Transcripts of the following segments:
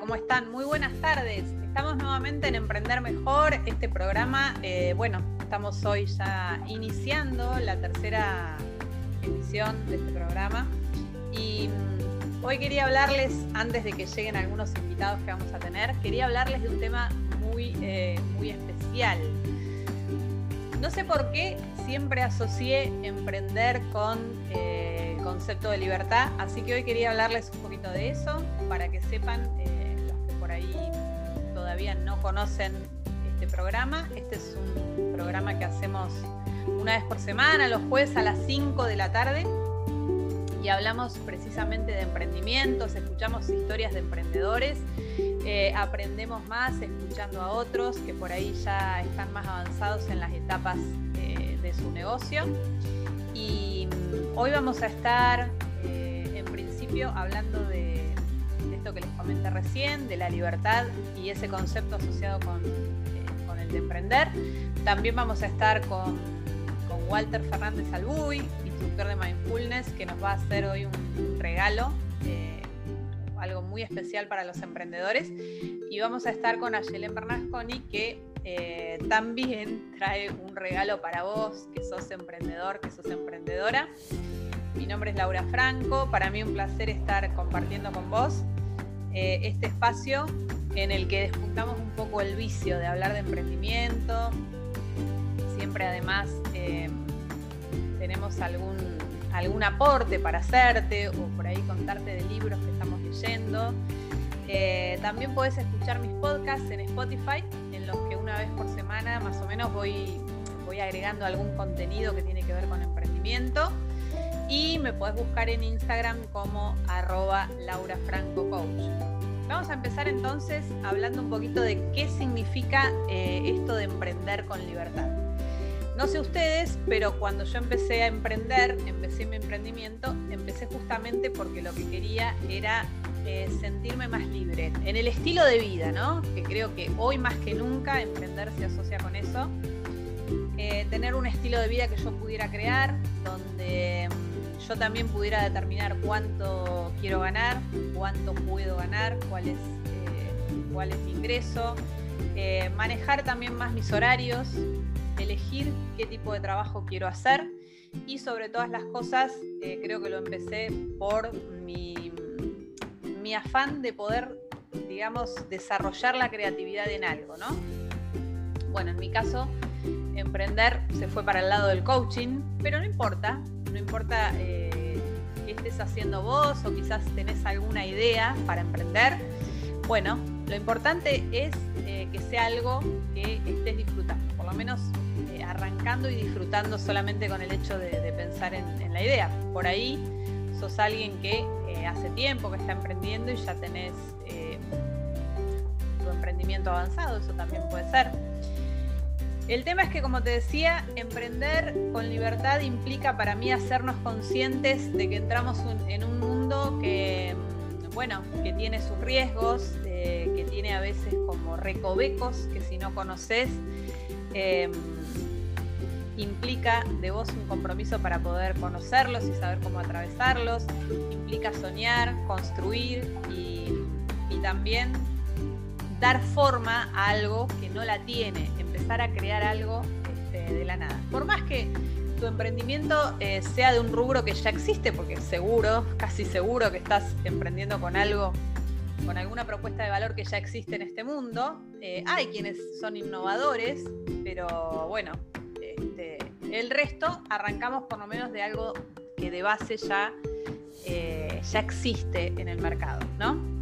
¿cómo están? Muy buenas tardes. Estamos nuevamente en Emprender Mejor, este programa. Eh, bueno, estamos hoy ya iniciando la tercera edición de este programa. Y mm, hoy quería hablarles, antes de que lleguen algunos invitados que vamos a tener, quería hablarles de un tema muy, eh, muy especial. No sé por qué siempre asocié emprender con eh, concepto de libertad, así que hoy quería hablarles un poquito de eso para que sepan no conocen este programa, este es un programa que hacemos una vez por semana, los jueves a las 5 de la tarde, y hablamos precisamente de emprendimientos, escuchamos historias de emprendedores, eh, aprendemos más escuchando a otros que por ahí ya están más avanzados en las etapas eh, de su negocio. Y mm, hoy vamos a estar eh, en principio hablando de que les comenté recién, de la libertad y ese concepto asociado con, eh, con el de emprender. También vamos a estar con, Walter Fernández Albuy, instructor de Mindfulness, que nos va a hacer hoy un, regalo, eh, algo muy especial para los emprendedores. Y vamos a estar con Ayelen Bernasconi, que eh, también trae un regalo para vos, que sos emprendedor, que sos emprendedora. Mi nombre es Laura Franco, para mí un placer estar compartiendo con vos eh, este espacio en el que despuntamos un poco el vicio de hablar de emprendimiento. Siempre además eh, tenemos algún, algún aporte para hacerte o por ahí contarte de libros que estamos leyendo. Eh, también puedes escuchar mis podcasts en Spotify, en los que una vez por semana más o menos voy, voy agregando algún contenido que tiene que ver con emprendimiento y me podés buscar en Instagram como arroba laurafrancocoach. Empezar entonces hablando un poquito de qué significa eh, esto de emprender con libertad. No sé ustedes, pero cuando yo empecé a emprender, empecé mi emprendimiento, empecé justamente porque lo que quería era eh, sentirme más libre en el estilo de vida, ¿no? Que creo que hoy más que nunca emprender se asocia con eso. Eh, tener un estilo de vida que yo pudiera crear, donde yo también pudiera determinar cuánto quiero ganar, cuánto puedo ganar, cuál es, eh, mi ingreso, eh, manejar también más mis horarios, elegir qué tipo de trabajo quiero hacer y sobre todas las cosas eh, creo que lo empecé por mi, mi afán de poder, digamos, desarrollar la creatividad en algo, ¿no? Bueno, en mi caso, emprender se fue para el lado del coaching, pero no importa, no importa eh, qué estés haciendo vos o quizás tenés alguna idea para emprender. Bueno, lo importante es eh, que sea algo que estés disfrutando, por lo menos eh, arrancando y disfrutando solamente con el hecho de, pensar en, la idea. Por ahí sos alguien que hace tiempo que está emprendiendo y ya tenés tu emprendimiento avanzado, eso también puede ser. El tema es que, como te decía, emprender con libertad implica para mí hacernos conscientes de que entramos en un mundo que, mm, bueno, que tiene sus riesgos, eh, que tiene a veces como recovecos que si no conoces, em, implica de vos un compromiso para poder conocerlos y saber cómo atravesarlos, implica soñar, construir y también dar forma a algo que no la tiene, empezar a crear algo este, de la nada. Por más que tu emprendimiento eh, sea de un rubro que ya existe, porque seguro, casi seguro que estás emprendiendo con algo, con alguna propuesta de valor que ya existe en este mundo. Eh, hay quienes son innovadores, pero bueno, este, el resto arrancamos por lo menos de algo que de base ya, eh, ya existe en el mercado, ¿no?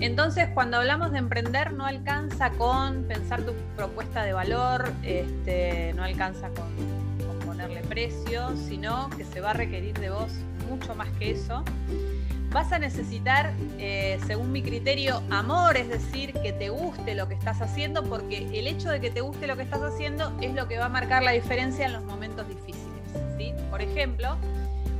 Entonces, cuando hablamos de emprender, no alcanza con pensar tu propuesta de valor, este, no alcanza con, ponerle precio, sino que se va a requerir de vos mucho más que eso. Vas a necesitar, eh, según mi criterio, amor, es decir, que te guste lo que estás haciendo, porque el hecho de que te guste lo que estás haciendo es lo que va a marcar la diferencia en los momentos difíciles. ¿sí? Por ejemplo,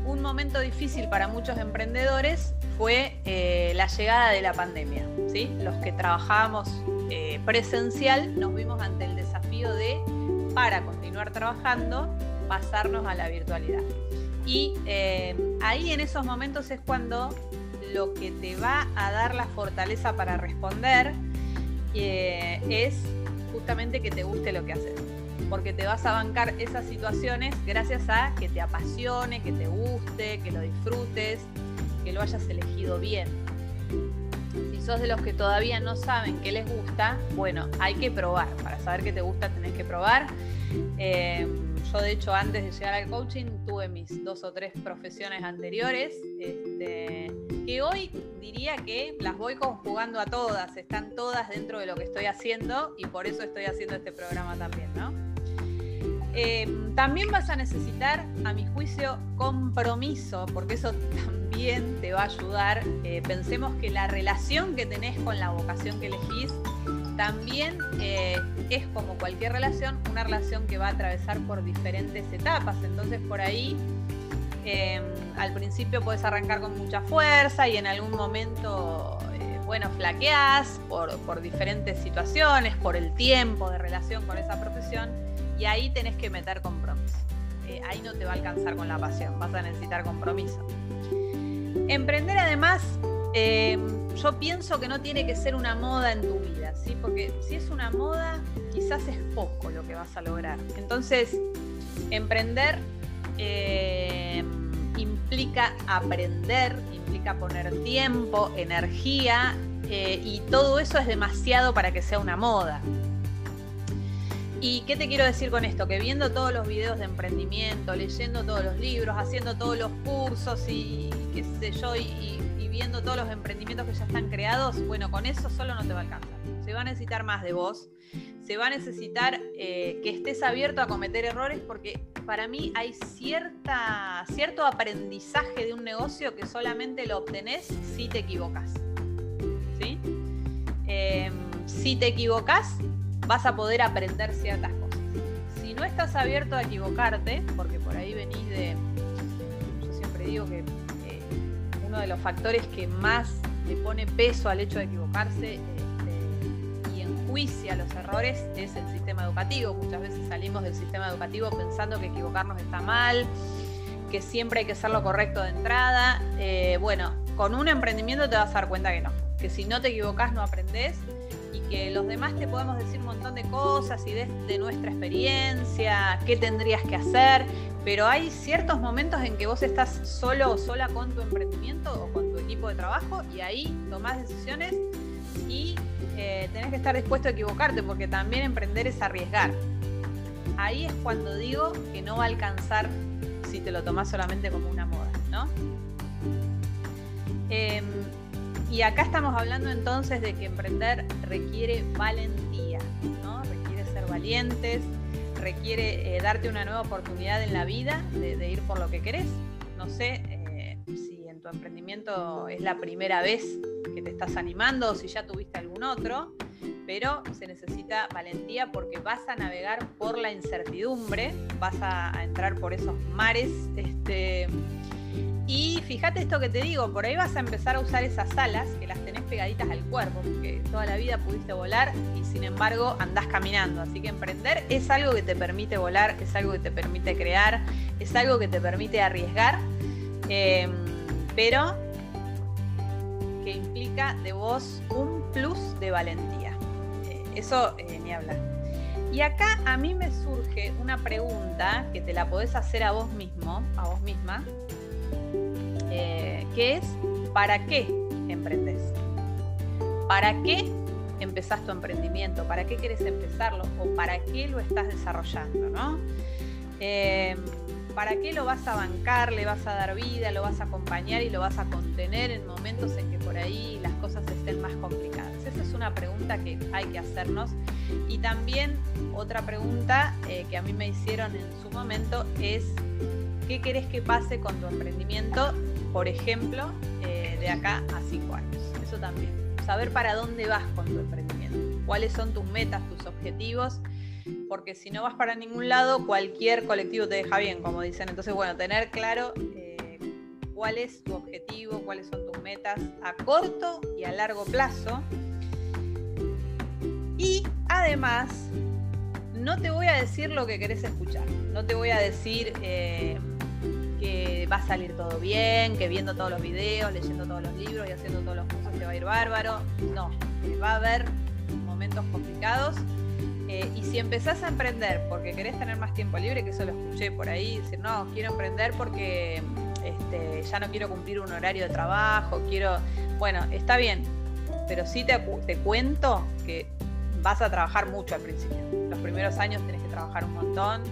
un momento difícil para muchos emprendedores fue eh, la llegada de la pandemia. ¿sí? Los que trabajábamos eh, presencial nos vimos ante el desafío de, para continuar trabajando, pasarnos a la virtualidad. Y eh, ahí en esos momentos es cuando lo que te va a dar la fortaleza para responder es justamente que te guste lo que haces. Porque te vas a bancar esas situaciones gracias a que te apasione, que te guste, que lo disfrutes, que lo hayas elegido bien. Si sos de los que todavía no saben qué les gusta, bueno, hay que probar. Para saber qué te gusta tenés que probar. Eh, yo de hecho antes de llegar al coaching tuve mis dos o tres profesiones anteriores, este, que hoy diría que las voy conjugando a todas, están todas dentro de lo que estoy haciendo y por eso estoy haciendo este programa también, ¿no? Em, también vas a necesitar, a mi juicio, compromiso, porque eso también te va a ayudar. Eh, pensemos que la relación que tenés con la vocación que elegís también eh, es como cualquier relación, una relación que va a atravesar por diferentes etapas. Entonces por ahí em, al principio puedes arrancar con mucha fuerza y en algún momento, eh, bueno, flaqueás por, por diferentes situaciones, por el tiempo de relación con esa profesión y ahí tenés que meter compromiso. Eh, ahí no te va a alcanzar con la pasión, vas a necesitar compromiso. Emprender además, em, yo pienso que no tiene que ser una moda en tu vida porque si es una moda, quizás es poco lo que vas a lograr. Entonces, emprender eh, implica aprender, implica poner tiempo, energía, eh, y todo eso es demasiado para que sea una moda. ¿Y qué te quiero decir con esto? Que viendo todos los videos de emprendimiento, leyendo todos los libros, haciendo todos los cursos y qué sé yo, y viendo todos los emprendimientos que ya están creados, bueno, con eso solo no te va a alcanzar se va a necesitar más de vos, se va a necesitar eh, que estés abierto a cometer errores porque para mí hay cierta, cierto aprendizaje de un negocio que solamente lo obtenés si te equivocas. ¿sí? Em, si te equivocas, vas a poder aprender ciertas cosas. Si no estás abierto a equivocarte, porque por ahí venís de, yo siempre digo que eh, uno de los factores que más le pone peso al hecho de equivocarse a los errores es el sistema educativo. Muchas veces salimos del sistema educativo pensando que equivocarnos está mal, que siempre hay que hacer lo correcto de entrada. Eh, bueno, con un emprendimiento te vas a dar cuenta que no, que si no te equivocas no aprendes y que los demás te podemos decir un montón de cosas y de, de nuestra experiencia, qué tendrías que hacer, pero hay ciertos momentos en que vos estás solo o sola con tu emprendimiento o con tu equipo de trabajo y ahí tomás decisiones y eh, tenés que estar dispuesto a equivocarte porque también emprender es arriesgar. Ahí es cuando digo que no va a alcanzar si te lo tomás solamente como una moda, ¿no? Em, y acá estamos hablando entonces de que emprender requiere valentía, ¿no? Requiere ser valientes, requiere eh, darte una nueva oportunidad en la vida de, ir por lo que querés. No sé eh, si en tu emprendimiento es la primera vez que te estás animando o si ya tuviste algún otro, pero se necesita valentía porque vas a navegar por la incertidumbre, vas a, entrar por esos mares, este, fíjate esto que te digo, por ahí vas a empezar a usar esas alas que las tenés pegaditas al cuerpo, porque toda la vida pudiste volar y sin embargo andás caminando. Así que emprender es algo que te permite volar, es algo que te permite crear, es algo que te permite arriesgar, em, pero que implica de vos un plus de valentía. Eh, eso eh, ni hablar. Y acá a mí me surge una pregunta que te la podés hacer a vos mismo, a vos misma, eh, que es, ¿para qué emprendes? ¿Para qué empezás tu emprendimiento? ¿Para qué quieres empezarlo? ¿O para qué lo estás desarrollando? ¿no? ¿Para qué lo vas a bancar, le vas a dar vida, lo vas a acompañar y lo vas a contener en momentos en que por ahí las cosas estén más complicadas? Esa es una pregunta que hay que hacernos. Y también otra pregunta eh, que a mí me hicieron en su momento es, ¿qué querés que pase con tu emprendimiento, por ejemplo, eh, de acá a cinco años? Eso también. Saber para dónde vas con tu emprendimiento, cuáles son tus metas, tus objetivos porque si no vas para ningún lado, cualquier colectivo te deja bien, como dicen. Entonces, bueno, tener claro eh, cuál es tu objetivo, cuáles son tus metas a corto y a largo plazo. Y además, no te voy a decir lo que querés escuchar, no te voy a decir... Eh, que va a salir todo bien, que viendo todos los videos, leyendo todos los libros y haciendo todos los cursos te va a ir bárbaro. No, va a haber momentos complicados. Eh, y si empezás a emprender porque querés tener más tiempo libre, que eso lo escuché por ahí, decir, no, quiero emprender porque este, ya no quiero cumplir un horario de trabajo, quiero, bueno, está bien, pero sí te, te cuento que vas a trabajar mucho al principio. Los primeros años tenés que trabajar un montón,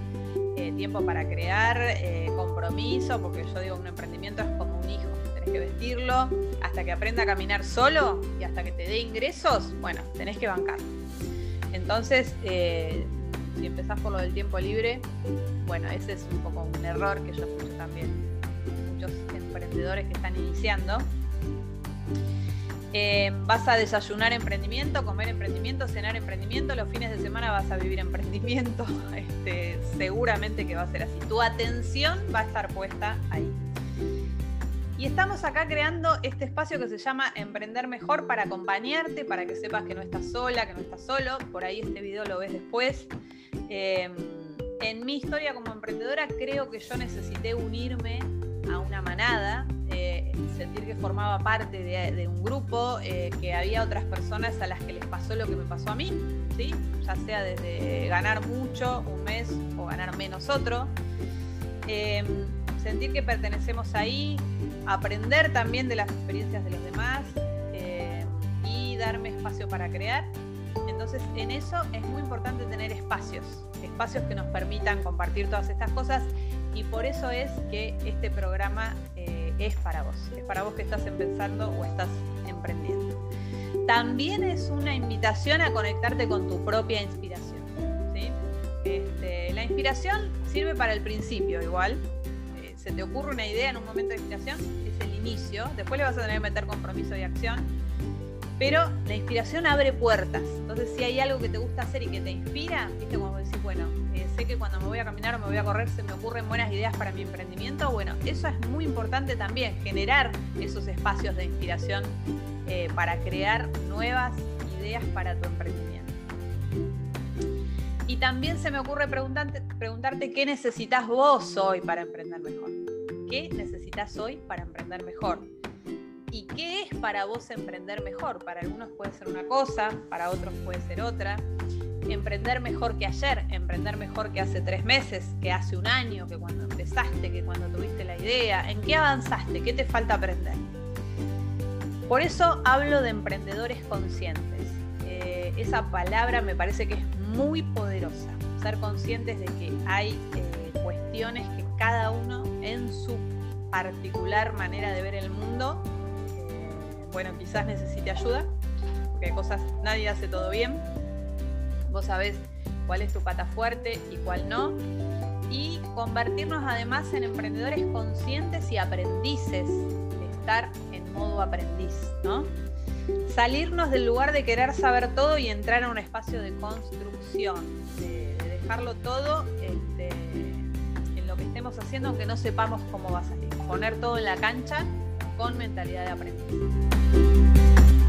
eh, tiempo para crear, eh, compromiso, porque yo digo, un emprendimiento es como un hijo, tenés que vestirlo hasta que aprenda a caminar solo y hasta que te dé ingresos, bueno, tenés que bancar. Entonces, eh, si empezás por lo del tiempo libre, bueno, ese es un poco un error que yo escucho también muchos emprendedores que están iniciando. Eh, vas a desayunar emprendimiento, comer emprendimiento, cenar emprendimiento, los fines de semana vas a vivir emprendimiento, este, seguramente que va a ser así. Tu atención va a estar puesta ahí. Y estamos acá creando este espacio que se llama Emprender Mejor para acompañarte, para que sepas que no estás sola, que no estás solo. Por ahí este video lo ves después. Eh, en mi historia como emprendedora creo que yo necesité unirme a una manada, eh, sentir que formaba parte de, un grupo, eh, que había otras personas a las que les pasó lo que me pasó a mí, ¿sí? ya sea desde ganar mucho un mes o ganar menos otro. Em, sentir que pertenecemos ahí, aprender también de las experiencias de los demás em, y darme espacio para crear. Entonces, en eso es muy importante tener espacios, espacios que nos permitan compartir todas estas cosas y por eso es que este programa eh, es para vos, es para vos que estás empezando o estás emprendiendo. También es una invitación a conectarte con tu propia inspiración. Este, la inspiración sirve para el principio igual. Eh, se te ocurre una idea en un momento de inspiración, es el inicio, después le vas a tener que meter compromiso y acción. Pero la inspiración abre puertas. Entonces, si hay algo que te gusta hacer y que te inspira, viste, como decís, bueno, sé que cuando me voy a caminar o me voy a correr se me ocurren buenas ideas para mi emprendimiento, bueno, eso es muy importante también, generar esos espacios de inspiración eh, para crear nuevas ideas para tu emprendimiento. Y también se me ocurre preguntarte, preguntarte qué necesitas vos hoy para emprender mejor. ¿Qué necesitas hoy para emprender mejor? ¿Y qué es para vos emprender mejor? Para algunos puede ser una cosa, para otros puede ser otra emprender mejor que ayer, emprender mejor que hace tres meses, que hace un año, que cuando empezaste, que cuando tuviste la idea, en qué avanzaste, qué te falta aprender. Por eso hablo de emprendedores conscientes. Eh, esa palabra me parece que es muy poderosa. Ser conscientes de que hay eh, cuestiones que cada uno en su particular manera de ver el mundo, eh, bueno, quizás necesite ayuda, porque hay cosas, nadie hace todo bien, vos sabés cuál es tu pata fuerte y cuál no. Y convertirnos además en emprendedores conscientes y aprendices, estar en modo aprendiz, ¿no? Salirnos del lugar de querer saber todo y entrar a un espacio de construcción, de, dejarlo todo este, en lo que estemos haciendo, aunque no sepamos cómo va a salir. Poner todo en la cancha con mentalidad de aprendiz.